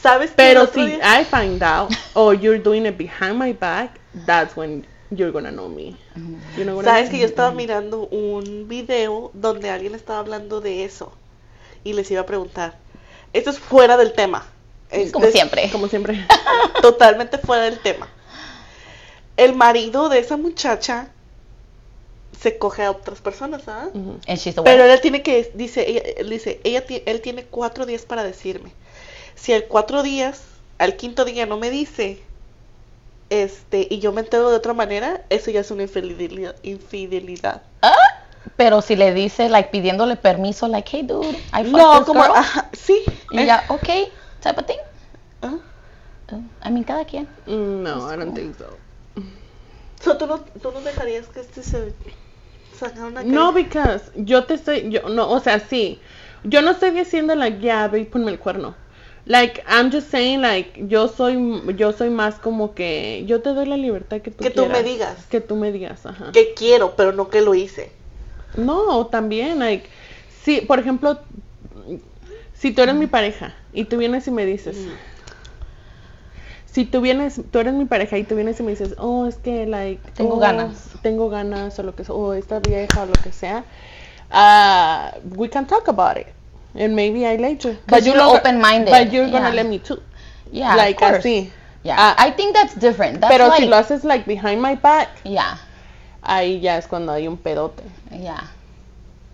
¿Sabes Pero si día- I find out or you're doing it behind my back, that's when you're gonna know me. You know I Sabes mean? que yo estaba mirando un video donde alguien estaba hablando de eso y les iba a preguntar. Esto es fuera del tema. Este Como es siempre. Como siempre. [LAUGHS] Totalmente fuera del tema. El marido de esa muchacha se coge a otras personas, ¿ah? Pero él tiene que, dice, ella, él dice, ella, él tiene cuatro días para decirme. Si al cuatro días, al quinto día no me dice, este, y yo me entero de otra manera, eso ya es una infidelidad. infidelidad. Ah, Pero si le dice, like, pidiéndole permiso, like, hey, dude, I fucked No, this como, girl. ajá, sí. Y eh, ya, okay, type of thing. ah. Uh, I mean, cada quien. Mm, No, I don't think so. So, ¿tú, no, ¿Tú no dejarías que este se una No, because yo te estoy, yo no, o sea, sí. Yo no estoy diciendo like, ya, ve y ponme el cuerno. Like, I'm just saying, like, yo soy, yo soy más como que, yo te doy la libertad que tú Que tú me digas. Que tú me digas, ajá. Que quiero, pero no que lo hice. No, también, like, si, por ejemplo, si tú eres mi pareja y tú vienes y me dices, si tú vienes, tú eres mi pareja y tú vienes y me dices, oh, es que, like, Tengo oh, ganas. tengo ganas o lo que sea, o esta vieja o lo que sea, uh, we can talk about it. And maybe I you. But you're not- open-minded, But you're gonna yeah. let me too. Yeah, like, of course. así. Yeah, Ah, I think that's different. That's Pero like, si lo haces, like, behind my back, yeah, ahí ya es cuando hay un pedote. yeah.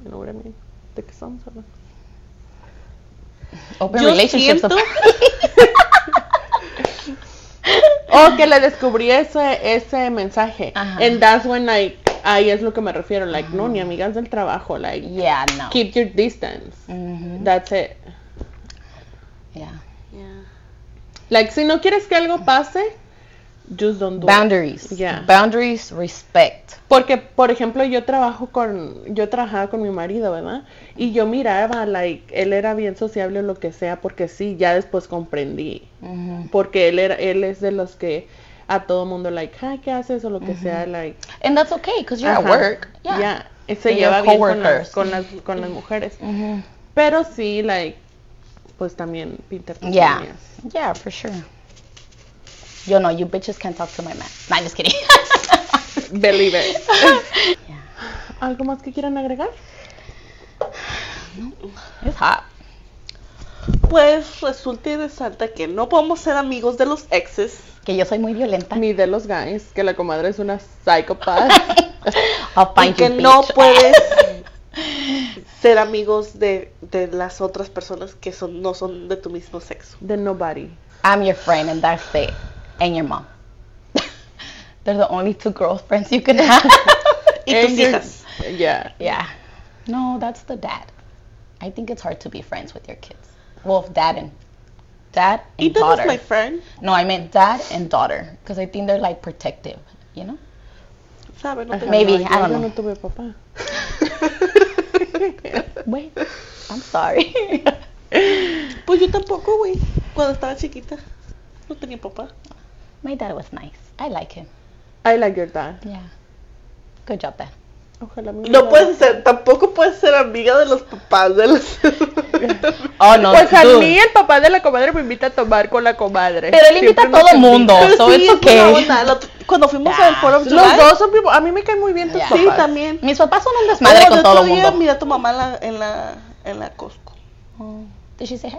You know what I mean? ¿De qué estamos hablando? Open Yo relationships. siento- [LAUGHS] [LAUGHS] O que le descubrí ese, ese mensaje. Ajá. And that's when like, ahí es lo que me refiero. Like, no, ni amigas del trabajo. Like, yeah, no. keep your distance. That's it. Yeah. Yeah. Like, si no quieres que algo pase, just don't do it. Boundaries. Yeah. Boundaries, respect. Porque, por ejemplo, yo trabajo con, yo trabajaba con mi marido, ¿verdad? Y yo miraba, like, él era bien sociable o lo que sea, porque sí, ya después comprendí. Porque él era, él es de los que a todo mundo, like, ah, ¿qué haces? O lo que sea, like. And that's okay, because you're Ajá. at work. Yeah. Ya, Se And lleva bien con las, con, las, con las mujeres. Pero sí, like, pues también Yeah. Yeah, for sure. Yo no, you bitches can't talk to my man. Nah, just kidding. [LAUGHS] Believe it. [LAUGHS] Yeah. ¿Algo más que quieran agregar? It's hot. Pues resulta y resalta que no podemos ser amigos de los exes. Que yo soy muy violenta. Ni de los guys, que la comadre es una psychopath. [LAUGHS] I'll Y que you, no bitch. puedes ser amigos de, de las otras personas que son, no son de tu mismo sexo. de nobody. I'm your friend and that's it. And your mom. [LAUGHS] They're the only two girlfriends you can have. [LAUGHS] And your- Yeah. yeah. No, that's the dad. I think it's hard to be friends with your kids. Well, dad and dad and Ethan daughter. is my friend. No, I meant dad and daughter because I think they're like protective, you know. ¿Sabe? No Ajá, te- Maybe, I don't know. no tuve papá. [LAUGHS] Wait, I'm sorry. Pues yo tampoco, güey. Cuando estaba chiquita. No tenía papá. My dad was nice. I like him. I like your dad. Yeah. Good job, dad. Ojalá mi No puedes ser, tampoco puedes ser amiga de los papás de los... [LAUGHS] Oh no, Pues a mí el papá de la comadre me invita a tomar con la comadre. Pero él invita a todo nos mundo, so Sí, it's okay. onda. El Cuando fuimos Ya. al Foro Los dos son people- A mí me caen muy bien tus Yeah. papás. Sí, también. Mis papás son un desmadre Oh, con el todo otro el día mundo. miré a tu mamá en la, en la, en la Costco. Oh, Did she say hi?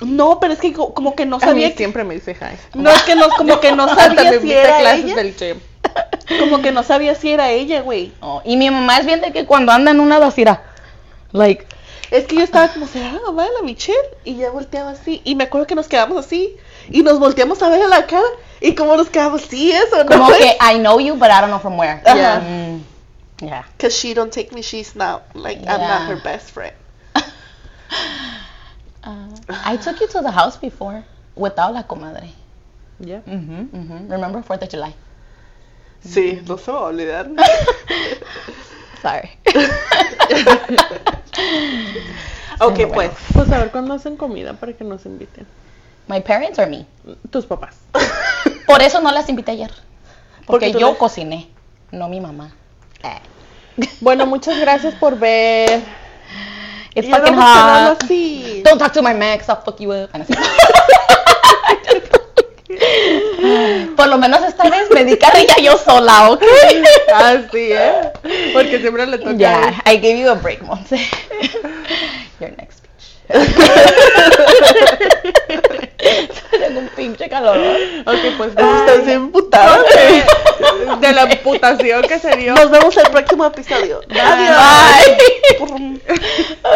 No, pero es que co- como que no A mí sabía que... siempre me dice hi. No, es que no, como que no [LAUGHS] sabía si era clases ella. del gym. [LAUGHS] Como que no sabía si era ella, güey. Oh, y mi mamá es bien de que cuando anda en una vacira, like, Es que yo estaba como, ¿será la mamá de la Michelle? Y ya volteaba así. Y me acuerdo que nos quedamos así. Y nos volteamos a ver a la cara. Y como nos quedamos, sí, eso, ¿no? como que [LAUGHS] I know you, but I don't know from where. Ajá. Mm, yeah. Because she don't take me, she's not, like, I'm Yeah. not her best friend. Uh, I took you to the house before without la comadre. Yeah. Mhm, mhm. Remember 4th of July? Sí, no se me va a olvidar. [LAUGHS] Sorry. [LAUGHS] ok, pues. Pues a ver cuándo hacen comida para que nos inviten. My parents or me? Tus papás. [LAUGHS] Por eso no las invité ayer. Porque yo le- cociné, no mi mamá. Eh. Bueno, muchas gracias por ver. It's fucking hot. así. Don't talk to my Max, I'll fuck you up. [LAUGHS] Por lo menos esta vez me di carrilla yo sola, ¿ok? Así, ¿eh? Porque siempre le toca. Yeah, I gave you a break, Monse. Your next speech. Tengo un pinche calor. Ok, pues Estás bien putada. de la amputación que se dio. Nos vemos el próximo episodio. Adiós. Bye. Bye.